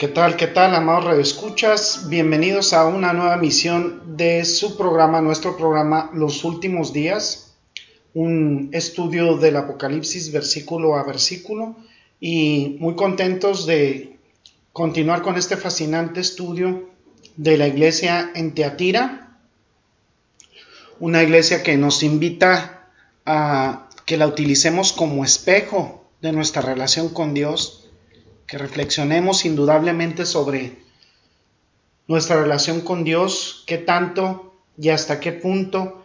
¿Qué tal, qué tal, amados escuchas Bienvenidos a una nueva emisión de su programa, nuestro programa Los Últimos Días, un estudio del Apocalipsis versículo a versículo y muy contentos de continuar con este fascinante estudio de la iglesia en Teatira, una iglesia que nos invita a que la utilicemos como espejo de nuestra relación con Dios que reflexionemos indudablemente sobre nuestra relación con Dios, qué tanto y hasta qué punto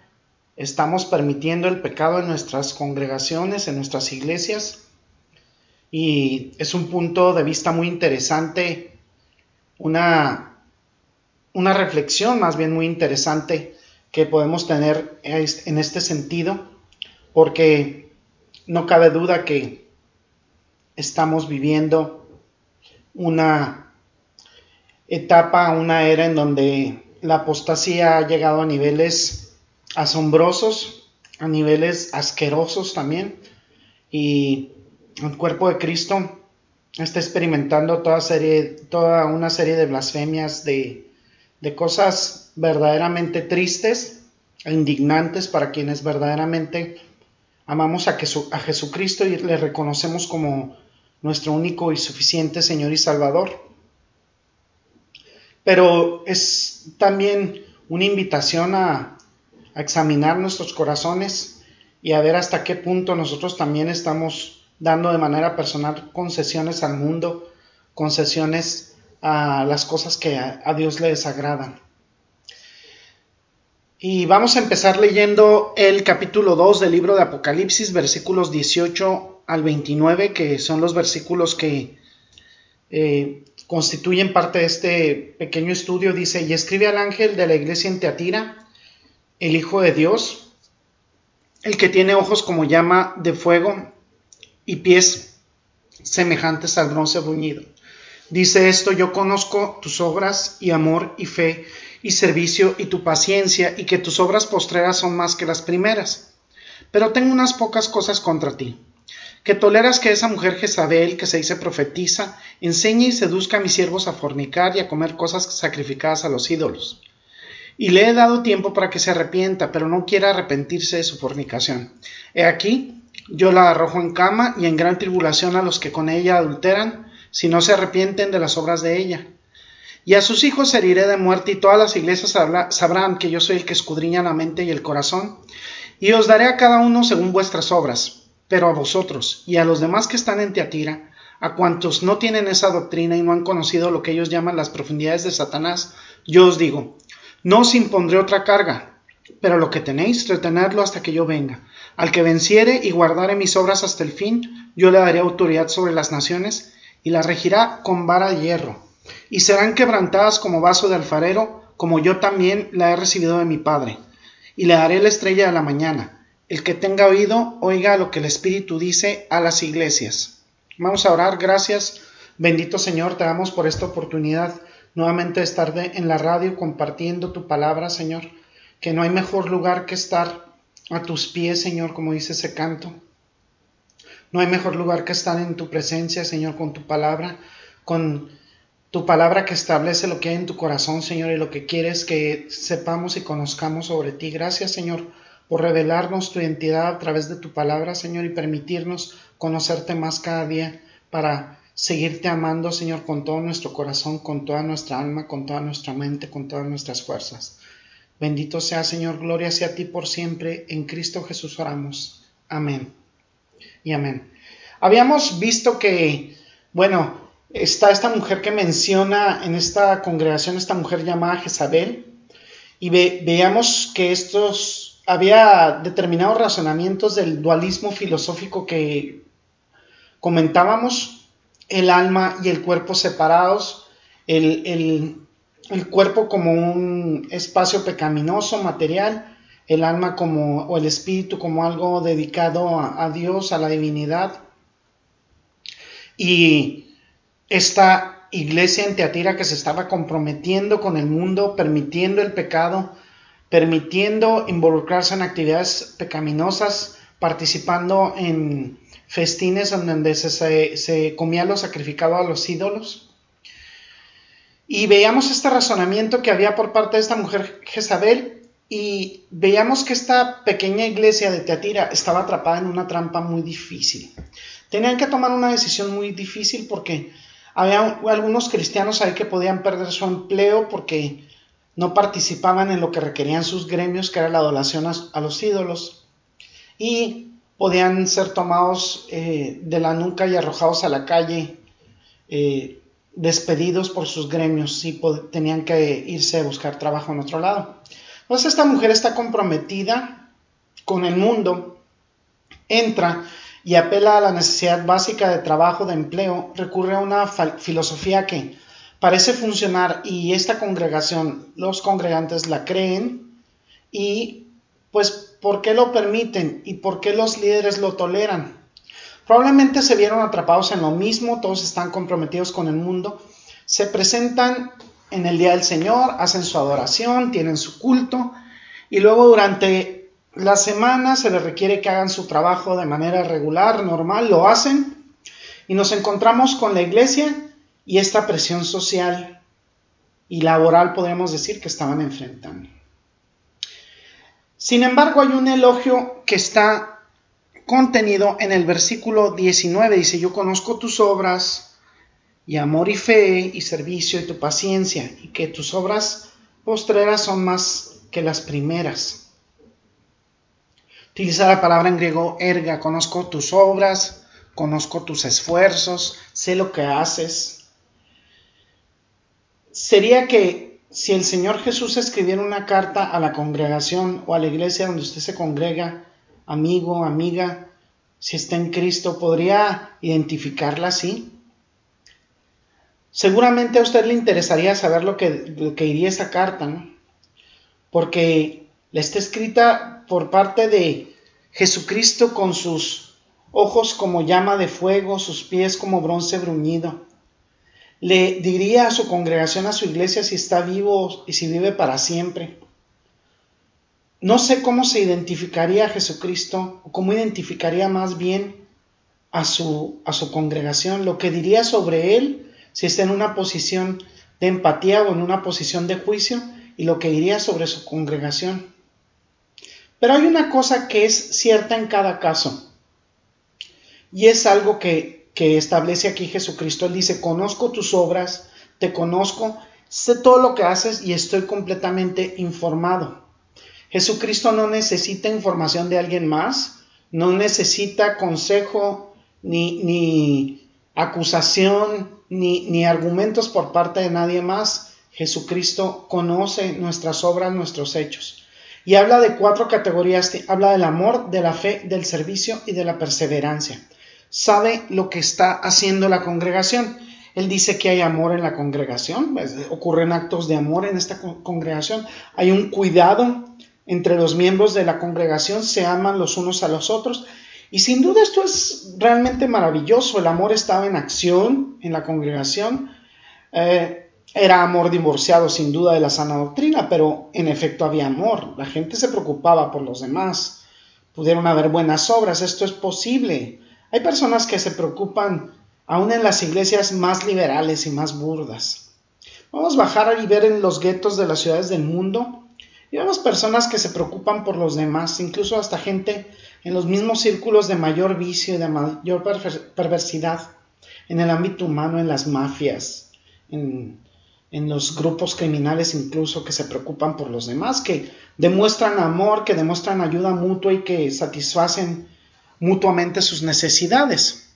estamos permitiendo el pecado en nuestras congregaciones, en nuestras iglesias. Y es un punto de vista muy interesante, una, una reflexión más bien muy interesante que podemos tener en este sentido, porque no cabe duda que estamos viviendo una etapa, una era en donde la apostasía ha llegado a niveles asombrosos, a niveles asquerosos también, y el cuerpo de Cristo está experimentando toda, serie, toda una serie de blasfemias, de, de cosas verdaderamente tristes e indignantes para quienes verdaderamente amamos a, a Jesucristo y le reconocemos como nuestro único y suficiente Señor y Salvador. Pero es también una invitación a, examinar nuestros corazones y a ver hasta qué punto nosotros también estamos dando de manera personal concesiones al mundo, concesiones a las cosas que a, a Dios le desagradan. Y vamos a empezar leyendo el capítulo 2 del libro de Apocalipsis, versículos 18 al 29, que son los versículos que eh, constituyen parte de este pequeño estudio, dice, y escribe al ángel de la iglesia en Teatira, el Hijo de Dios, el que tiene ojos como llama de fuego y pies semejantes al bronce bruñido. Dice esto, yo conozco tus obras y amor y fe y servicio y tu paciencia y que tus obras postreras son más que las primeras. Pero tengo unas pocas cosas contra ti que toleras que esa mujer Jezabel, que se dice profetiza, enseñe y seduzca a mis siervos a fornicar y a comer cosas sacrificadas a los ídolos. Y le he dado tiempo para que se arrepienta, pero no quiera arrepentirse de su fornicación. He aquí, yo la arrojo en cama y en gran tribulación a los que con ella adulteran, si no se arrepienten de las obras de ella. Y a sus hijos heriré de muerte, y todas las iglesias sabrán que yo soy el que escudriña la mente y el corazón, y os daré a cada uno según vuestras obras. Pero a vosotros y a los demás que están en Teatira, a cuantos no tienen esa doctrina y no han conocido lo que ellos llaman las profundidades de Satanás, yo os digo, no os impondré otra carga, pero lo que tenéis, retenedlo hasta que yo venga. Al que venciere y guardare mis obras hasta el fin, yo le daré autoridad sobre las naciones y la regirá con vara de hierro, y serán quebrantadas como vaso de alfarero, como yo también la he recibido de mi Padre, y le daré la estrella de la mañana. El que tenga oído, oiga lo que el Espíritu dice a las iglesias. Vamos a orar, gracias. Bendito Señor, te damos por esta oportunidad nuevamente de estar en la radio compartiendo tu palabra, Señor. Que no hay mejor lugar que estar a tus pies, Señor, como dice ese canto. No hay mejor lugar que estar en tu presencia, Señor, con tu palabra, con tu palabra que establece lo que hay en tu corazón, Señor, y lo que quieres que sepamos y conozcamos sobre ti. Gracias, Señor por revelarnos tu identidad a través de tu palabra, Señor, y permitirnos conocerte más cada día para seguirte amando, Señor, con todo nuestro corazón, con toda nuestra alma, con toda nuestra mente, con todas nuestras fuerzas. Bendito sea, Señor, gloria sea a ti por siempre. En Cristo Jesús oramos. Amén. Y amén. Habíamos visto que, bueno, está esta mujer que menciona en esta congregación, esta mujer llamada Jezabel, y veamos que estos había determinados razonamientos del dualismo filosófico que comentábamos, el alma y el cuerpo separados, el, el cuerpo como un espacio pecaminoso, material, el alma como, o el espíritu como algo dedicado a, Dios, a la divinidad. Y esta iglesia en Teatira que se estaba comprometiendo con el mundo, permitiendo el pecado, permitiendo involucrarse en actividades pecaminosas, participando en festines donde se, se comía lo sacrificado a los ídolos. Y veíamos este razonamiento que había por parte de esta mujer Jezabel y veíamos que esta pequeña iglesia de Teatira estaba atrapada en una trampa muy difícil. Tenían que tomar una decisión muy difícil porque había algunos cristianos ahí que podían perder su empleo porque no participaban en lo que requerían sus gremios, que era la adoración a, los ídolos, y podían ser tomados eh, de la nuca y arrojados a la calle, eh, despedidos por sus gremios y tenían que irse a buscar trabajo en otro lado. Entonces esta mujer está comprometida con el mundo, entra y apela a la necesidad básica de trabajo, de empleo, recurre a una filosofía que parece funcionar y esta congregación, los congregantes la creen y pues ¿por qué lo permiten y por qué los líderes lo toleran? Probablemente se vieron atrapados en lo mismo, todos están comprometidos con el mundo, se presentan en el día del Señor, hacen su adoración, tienen su culto y luego durante la semana se les requiere que hagan su trabajo de manera regular, normal, lo hacen y nos encontramos con la iglesia y esta presión social y laboral podríamos decir que estaban enfrentando. Sin embargo, hay un elogio que está contenido en el versículo 19. Dice, yo conozco tus obras y amor y fe y servicio y tu paciencia y que tus obras postreras son más que las primeras. Utiliza la palabra en griego erga, conozco tus obras, conozco tus esfuerzos, sé lo que haces, sería que si el Señor Jesús escribiera una carta a la congregación o a la iglesia donde usted se congrega, amigo, amiga, si está en Cristo, ¿podría identificarla así? Seguramente a usted le interesaría saber lo que, lo que iría esa carta, ¿no? Porque le está escrita por parte de Jesucristo con sus ojos como llama de fuego, sus pies como bronce bruñido le diría a su congregación, a su iglesia, si está vivo y si vive para siempre. No sé cómo se identificaría a Jesucristo, o cómo identificaría más bien a su, a su congregación, lo que diría sobre él si está en una posición de empatía o en una posición de juicio, y lo que diría sobre su congregación. Pero hay una cosa que es cierta en cada caso, y es algo que que establece aquí Jesucristo. Él dice, conozco tus obras, te conozco, sé todo lo que haces y estoy completamente informado. Jesucristo no necesita información de alguien más, no necesita consejo ni, ni acusación ni, ni argumentos por parte de nadie más. Jesucristo conoce nuestras obras, nuestros hechos. Y habla de cuatro categorías. Habla del amor, de la fe, del servicio y de la perseverancia sabe lo que está haciendo la congregación. Él dice que hay amor en la congregación, pues, ocurren actos de amor en esta congregación, hay un cuidado entre los miembros de la congregación, se aman los unos a los otros. Y sin duda esto es realmente maravilloso, el amor estaba en acción en la congregación. Eh, era amor divorciado sin duda de la sana doctrina, pero en efecto había amor, la gente se preocupaba por los demás, pudieron haber buenas obras, esto es posible. Hay personas que se preocupan aún en las iglesias más liberales y más burdas. Vamos a bajar y ver en los guetos de las ciudades del mundo y vemos personas que se preocupan por los demás, incluso hasta gente en los mismos círculos de mayor vicio y de mayor perversidad, en el ámbito humano, en las mafias, en, en los grupos criminales incluso que se preocupan por los demás, que demuestran amor, que demuestran ayuda mutua y que satisfacen mutuamente sus necesidades.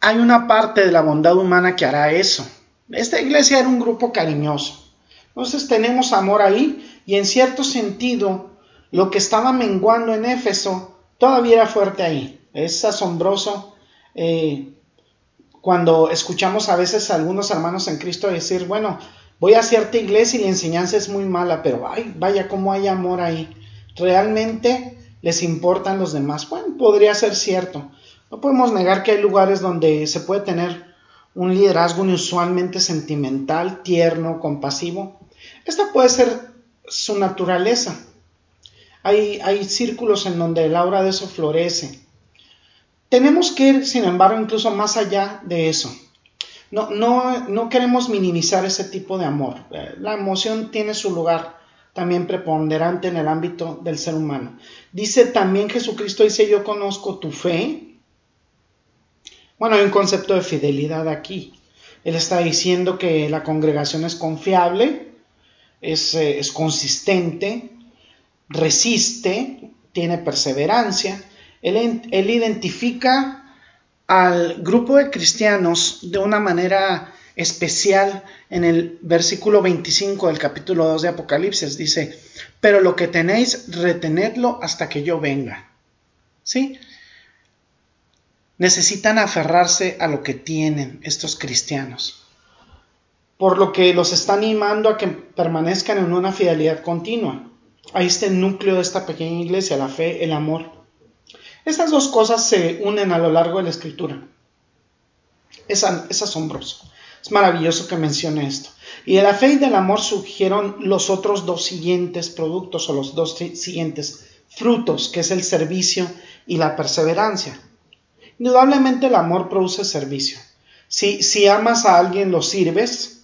Hay una parte de la bondad humana que hará eso. Esta iglesia era un grupo cariñoso. Entonces tenemos amor ahí y en cierto sentido lo que estaba menguando en Éfeso todavía era fuerte ahí. Es asombroso eh, cuando escuchamos a veces a algunos hermanos en Cristo decir, bueno, voy a cierta iglesia y la enseñanza es muy mala, pero ay, vaya, cómo hay amor ahí. Realmente les importan los demás. Bueno, podría ser cierto. No podemos negar que hay lugares donde se puede tener un liderazgo inusualmente sentimental, tierno, compasivo. Esta puede ser su naturaleza. Hay, hay círculos en donde el aura de eso florece. Tenemos que ir, sin embargo, incluso más allá de eso. No, no, no queremos minimizar ese tipo de amor. La emoción tiene su lugar también preponderante en el ámbito del ser humano. Dice también Jesucristo, dice, yo conozco tu fe. Bueno, hay un concepto de fidelidad aquí. Él está diciendo que la congregación es confiable, es, eh, es consistente, resiste, tiene perseverancia. Él, él identifica al grupo de cristianos de una manera especial en el versículo 25 del capítulo 2 de Apocalipsis. Dice, pero lo que tenéis, retenedlo hasta que yo venga. ¿Sí? Necesitan aferrarse a lo que tienen estos cristianos. Por lo que los está animando a que permanezcan en una fidelidad continua. Ahí está el núcleo de esta pequeña iglesia, la fe, el amor. Estas dos cosas se unen a lo largo de la escritura. Es, es asombroso. Es maravilloso que mencione esto. Y de la fe y del amor surgieron los otros dos siguientes productos o los dos siguientes frutos, que es el servicio y la perseverancia. Indudablemente el amor produce servicio. Si, si amas a alguien, lo sirves.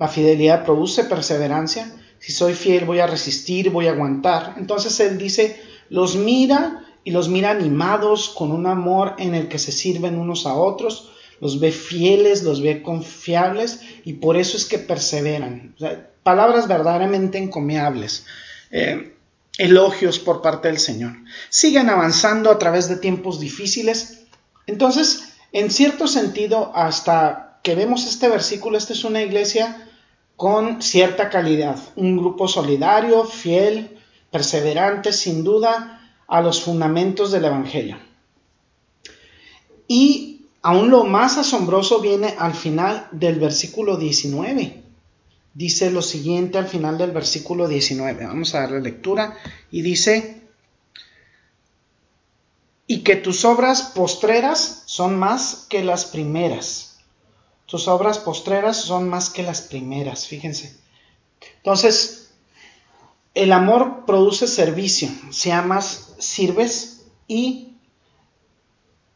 La fidelidad produce perseverancia. Si soy fiel, voy a resistir, voy a aguantar. Entonces él dice, los mira y los mira animados con un amor en el que se sirven unos a otros los ve fieles, los ve confiables y por eso es que perseveran. palabras verdaderamente encomiables. Eh, elogios por parte del Señor. Siguen avanzando a través de tiempos difíciles. Entonces, en cierto sentido, hasta que vemos este versículo, esta es una iglesia con cierta calidad, un grupo solidario, fiel, perseverante, sin duda, a los fundamentos del Evangelio. Y Aún lo más asombroso viene al final del versículo 19. Dice lo siguiente al final del versículo 19. Vamos a darle lectura. Y dice, y que tus obras postreras son más que las primeras. Tus obras postreras son más que las primeras, fíjense. Entonces, el amor produce servicio. Si amas, sirves y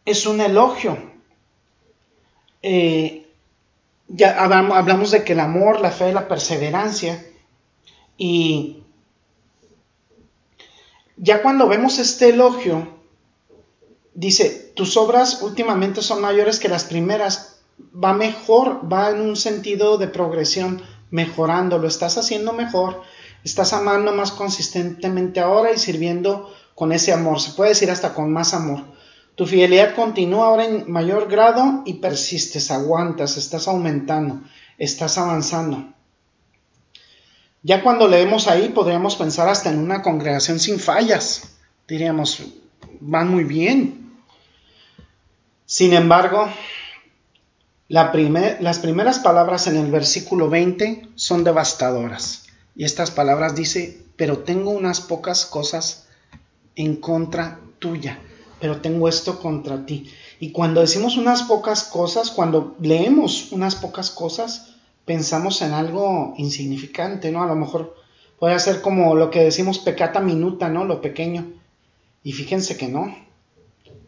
es un elogio eh, ya hablamos de que el amor, la fe, la perseverancia, y ya cuando vemos este elogio, dice, tus obras últimamente son mayores que las primeras, va mejor, va en un sentido de progresión, mejorando, lo estás haciendo mejor, estás amando más consistentemente ahora y sirviendo con ese amor, se puede decir hasta con más amor. Tu fidelidad continúa ahora en mayor grado y persistes, aguantas, estás aumentando, estás avanzando. Ya cuando leemos ahí podríamos pensar hasta en una congregación sin fallas. Diríamos, van muy bien. Sin embargo, las primeras palabras en el versículo 20 son devastadoras. Y estas palabras dice, pero tengo unas pocas cosas en contra tuya pero tengo esto contra ti. Y cuando decimos unas pocas cosas, cuando leemos unas pocas cosas, pensamos en algo insignificante, ¿no? A lo mejor puede ser como lo que decimos pecata minuta, ¿no? Lo pequeño. Y fíjense que no.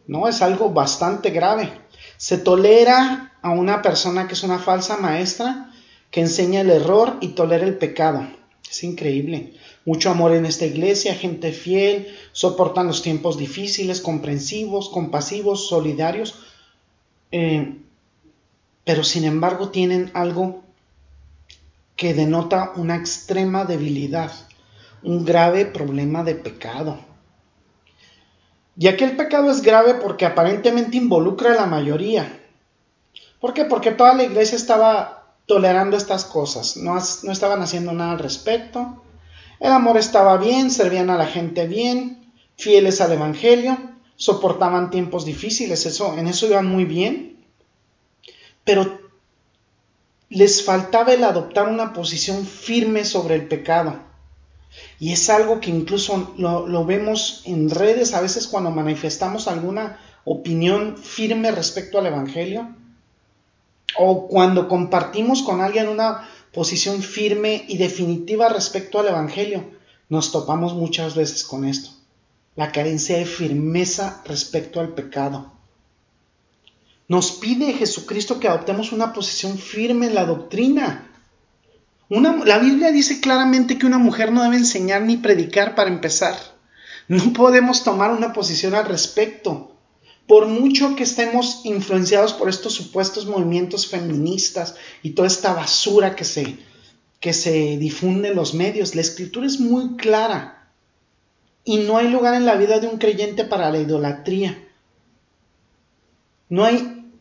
No, es algo bastante grave. Se tolera a una persona que es una falsa maestra, que enseña el error y tolera el pecado. Es increíble mucho amor en esta iglesia, gente fiel, soportan los tiempos difíciles, comprensivos, compasivos, solidarios, eh, pero sin embargo tienen algo que denota una extrema debilidad, un grave problema de pecado. Y aquel pecado es grave porque aparentemente involucra a la mayoría. ¿Por qué? Porque toda la iglesia estaba tolerando estas cosas, no, no estaban haciendo nada al respecto, el amor estaba bien, servían a la gente bien, fieles al Evangelio, soportaban tiempos difíciles, eso, en eso iban muy bien. pero les faltaba el adoptar una posición firme sobre el pecado. Y es algo que incluso lo, vemos en redes a veces cuando manifestamos alguna opinión firme respecto al Evangelio o cuando compartimos con alguien una posición firme y definitiva respecto al Evangelio, nos topamos muchas veces con esto, la carencia de firmeza respecto al pecado. Nos pide Jesucristo que adoptemos una posición firme en la doctrina. la Biblia dice claramente que una mujer no debe enseñar ni predicar para empezar. No podemos tomar una posición al respecto. Por mucho que estemos influenciados por estos supuestos movimientos feministas y toda esta basura que se, que se difunde en los medios, la escritura es muy clara. Y no hay lugar en la vida de un creyente para la idolatría. No hay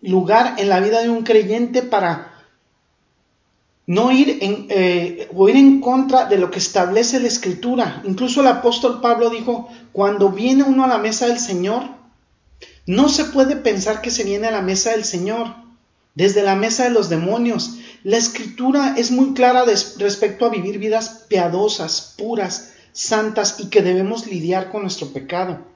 lugar en la vida de un creyente para no ir en, eh, o ir en contra de lo que establece la escritura. Incluso el apóstol Pablo dijo, cuando viene uno a la mesa del Señor, no se puede pensar que se viene a la mesa del Señor, desde la mesa de los demonios. La escritura es muy clara respecto a vivir vidas piadosas, puras, santas y que debemos lidiar con nuestro pecado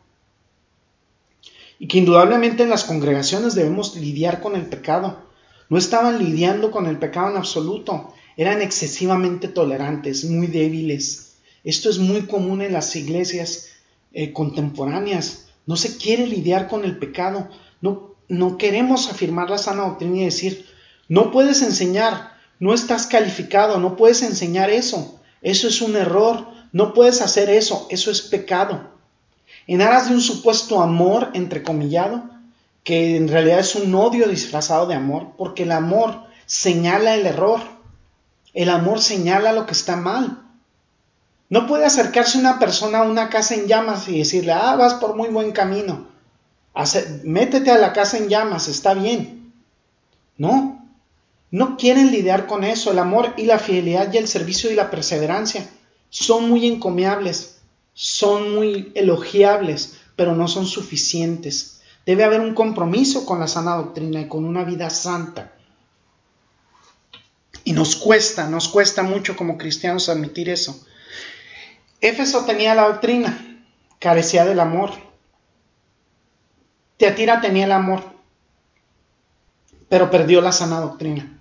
y que indudablemente en las congregaciones debemos lidiar con el pecado. No estaban lidiando con el pecado en absoluto, eran excesivamente tolerantes, muy débiles. Esto es muy común en las iglesias eh, contemporáneas. No se quiere lidiar con el pecado, no, no queremos afirmar la sana doctrina y decir, no puedes enseñar, no estás calificado, no puedes enseñar eso, eso es un error, no puedes hacer eso, eso es pecado. En aras de un supuesto amor, entrecomillado, que en realidad es un odio disfrazado de amor, porque el amor señala el error, el amor señala lo que está mal. No puede acercarse una persona a una casa en llamas y decirle, ah, vas por muy buen camino, métete a la casa en llamas, está bien. No, no quieren lidiar con eso. El amor y la fidelidad y el servicio y la perseverancia son muy encomiables son muy elogiables, pero no son suficientes. Debe haber un compromiso con la sana doctrina y con una vida santa. Y nos cuesta, nos cuesta mucho como cristianos admitir eso. Éfeso tenía la doctrina, carecía del amor. Teatira tenía el amor, pero perdió la sana doctrina.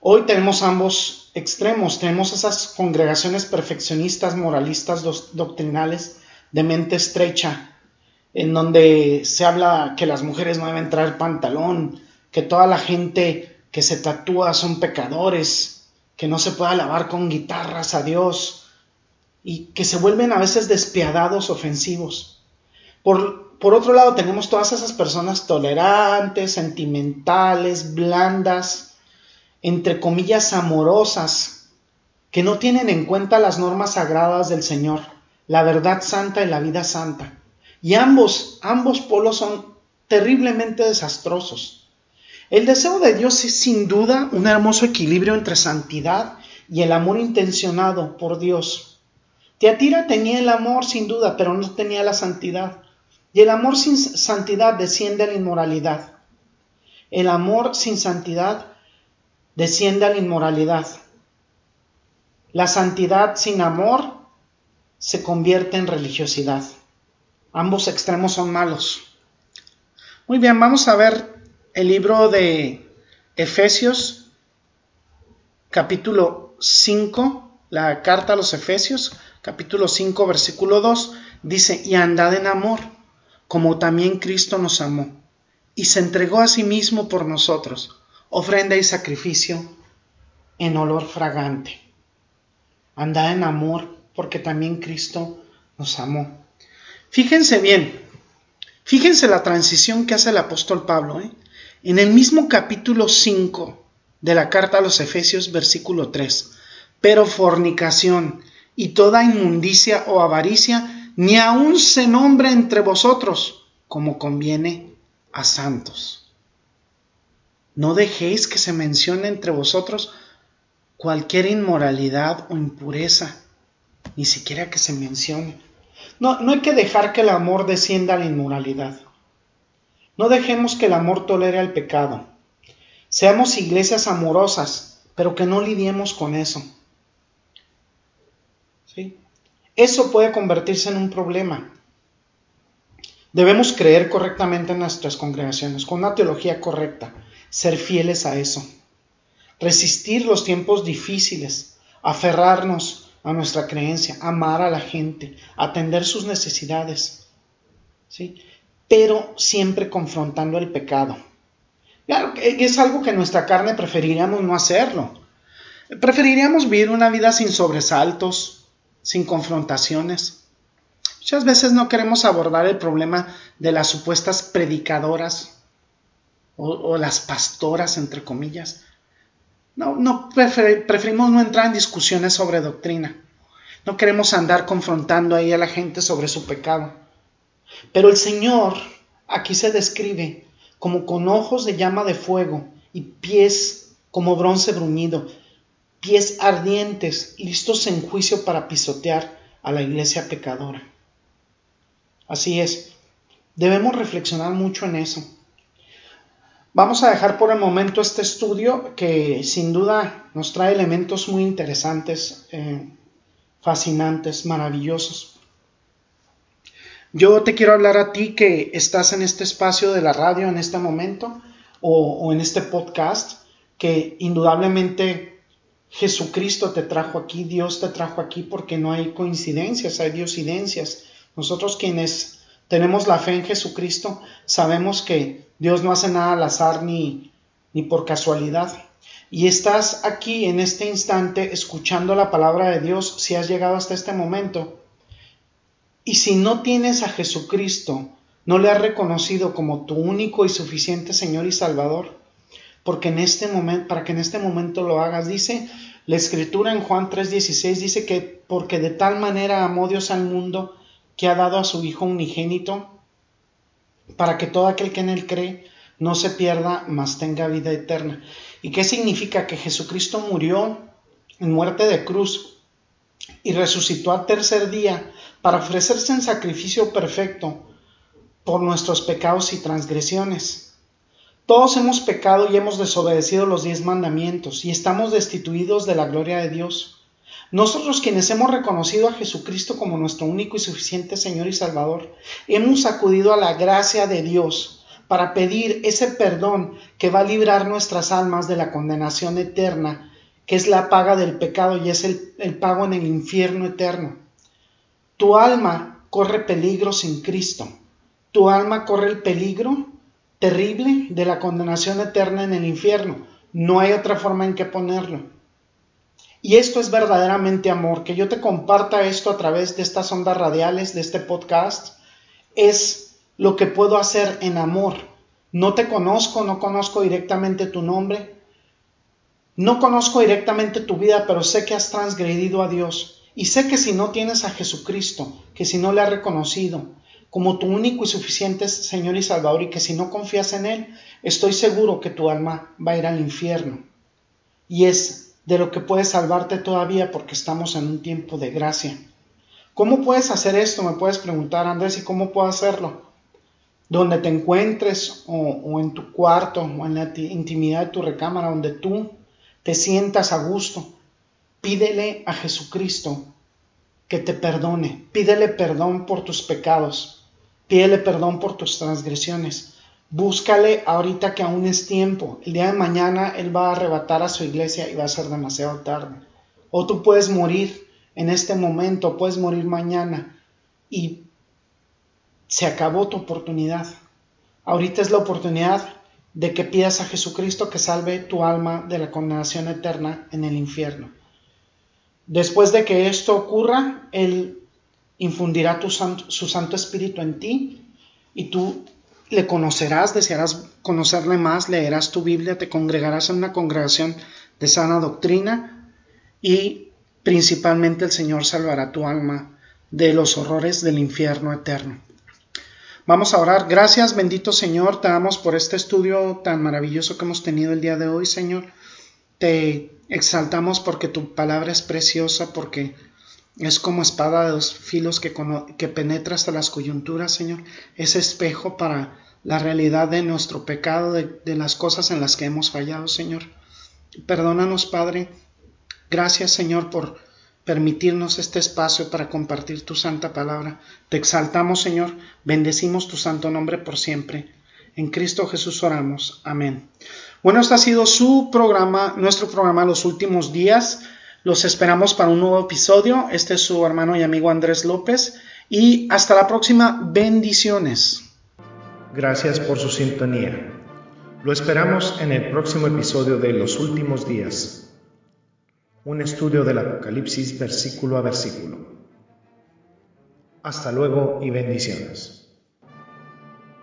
Hoy tenemos ambos extremos. Tenemos esas congregaciones perfeccionistas, moralistas, doctrinales, de mente estrecha, en donde se habla que las mujeres no deben traer pantalón, que toda la gente que se tatúa son pecadores, que no se puede alabar con guitarras a Dios, y que se vuelven a veces despiadados, ofensivos. Por, por otro lado, tenemos todas esas personas tolerantes, sentimentales, blandas, entre comillas, amorosas, que no tienen en cuenta las normas sagradas del Señor, la verdad santa y la vida santa. Y ambos, ambos polos son terriblemente desastrosos. El deseo de Dios es sin duda un hermoso equilibrio entre santidad y el amor intencionado por Dios. Teatira tenía el amor sin duda, pero no tenía la santidad. Y el amor sin santidad desciende a la inmoralidad. El amor sin santidad desciende a la inmoralidad. La santidad sin amor se convierte en religiosidad. Ambos extremos son malos. Muy bien, vamos a ver el libro de Efesios, capítulo 5, la carta a los Efesios, capítulo 5, versículo 2, dice, y andad en amor, como también Cristo nos amó, y se entregó a sí mismo por nosotros ofrenda y sacrificio en olor fragante. Andad en amor, porque también Cristo nos amó. Fíjense bien, fíjense la transición que hace el apóstol Pablo. ¿eh? En el mismo capítulo 5 de la carta a los Efesios, versículo 3, pero fornicación y toda inmundicia o avaricia, ni aun se nombra entre vosotros, como conviene a santos. No dejéis que se mencione entre vosotros cualquier inmoralidad o impureza, ni siquiera que se mencione. No, no hay que dejar que el amor descienda a la inmoralidad. No dejemos que el amor tolere el pecado. Seamos iglesias amorosas, pero que no lidiemos con eso. ¿Sí? Eso puede convertirse en un problema. Debemos creer correctamente en nuestras congregaciones, con una teología correcta, ser fieles a eso, resistir los tiempos difíciles, aferrarnos a nuestra creencia, amar a la gente, atender sus necesidades, ¿sí? pero siempre confrontando el pecado. Claro, es algo que nuestra carne preferiríamos no hacerlo. Preferiríamos vivir una vida sin sobresaltos, sin confrontaciones. Muchas veces no queremos abordar el problema de las supuestas predicadoras o, las pastoras, entre comillas. No, no preferimos no entrar en discusiones sobre doctrina. No queremos andar confrontando ahí a la gente sobre su pecado. Pero el Señor aquí se describe como con ojos de llama de fuego y pies como bronce bruñido, pies ardientes, listos en juicio para pisotear a la iglesia pecadora. Así es. Debemos reflexionar mucho en eso. Vamos a dejar por el momento este estudio que sin duda nos trae elementos muy interesantes, eh, fascinantes, maravillosos. Yo te quiero hablar a ti que estás en este espacio de la radio en este momento o, o en este podcast, que indudablemente Jesucristo te trajo aquí, Dios te trajo aquí porque no hay coincidencias, hay diosidencias. Nosotros quienes tenemos la fe en Jesucristo sabemos que Dios no hace nada al azar ni, ni por casualidad. Y estás aquí en este instante escuchando la palabra de Dios si has llegado hasta este momento. Y si no tienes a Jesucristo, no le has reconocido como tu único y suficiente Señor y Salvador, porque en este momento, para que en este momento lo hagas, dice la escritura en Juan 3:16 dice que porque de tal manera amó Dios al mundo que ha dado a su Hijo unigénito, para que todo aquel que en él cree no se pierda, mas tenga vida eterna. ¿Y qué significa? Que Jesucristo murió en muerte de cruz y resucitó al tercer día para ofrecerse en sacrificio perfecto por nuestros pecados y transgresiones. Todos hemos pecado y hemos desobedecido los diez mandamientos y estamos destituidos de la gloria de Dios. Nosotros quienes hemos reconocido a Jesucristo como nuestro único y suficiente Señor y Salvador, hemos acudido a la gracia de Dios para pedir ese perdón que va a librar nuestras almas de la condenación eterna, que es la paga del pecado y es el, pago en el infierno eterno. Tu alma corre peligro sin Cristo. Tu alma corre el peligro terrible de la condenación eterna en el infierno. No hay otra forma en que ponerlo. Y esto es verdaderamente amor, que yo te comparta esto a través de estas ondas radiales, de este podcast, es lo que puedo hacer en amor. No te conozco, no conozco directamente tu nombre, no conozco directamente tu vida, pero sé que has transgredido a Dios. Y sé que si no tienes a Jesucristo, que si no le has reconocido como tu único y suficiente Señor y Salvador, y que si no confías en Él, estoy seguro que tu alma va a ir al infierno. Y es de lo que puedes salvarte todavía porque estamos en un tiempo de gracia. ¿Cómo puedes hacer esto? Me puedes preguntar, Andrés, ¿y cómo puedo hacerlo? Donde te encuentres o, en tu cuarto o en la intimidad de tu recámara, donde tú te sientas a gusto, pídele a Jesucristo que te perdone, pídele perdón por tus pecados, pídele perdón por tus transgresiones Búscale ahorita que aún es tiempo. El día de mañana Él va a arrebatar a su iglesia y va a ser demasiado tarde. O tú puedes morir en este momento, puedes morir mañana y se acabó tu oportunidad. Ahorita es la oportunidad de que pidas a Jesucristo que salve tu alma de la condenación eterna en el infierno. Después de que esto ocurra, Él infundirá su Santo Espíritu en ti y tú le conocerás, desearás conocerle más, leerás tu Biblia, te congregarás en una congregación de sana doctrina y principalmente el Señor salvará tu alma de los horrores del infierno eterno. Vamos a orar. Gracias, bendito Señor, te damos por este estudio tan maravilloso que hemos tenido el día de hoy, Señor. Te exaltamos porque tu palabra es preciosa, porque es como espada de dos filos que, penetra hasta las coyunturas, Señor. Es espejo para la realidad de nuestro pecado, de, de las cosas en las que hemos fallado, Señor. Perdónanos, Padre. Gracias, Señor, por permitirnos este espacio para compartir tu santa palabra. Te exaltamos, Señor, bendecimos tu santo nombre por siempre. En Cristo Jesús oramos. Amén. Bueno, este ha sido su programa, nuestro programa Los Últimos Días. Los esperamos para un nuevo episodio. Este es su hermano y amigo Andrés López. Y hasta la próxima. Bendiciones. Gracias por su sintonía. Lo esperamos en el próximo episodio de Los Últimos Días un estudio del Apocalipsis versículo a versículo. Hasta luego y bendiciones.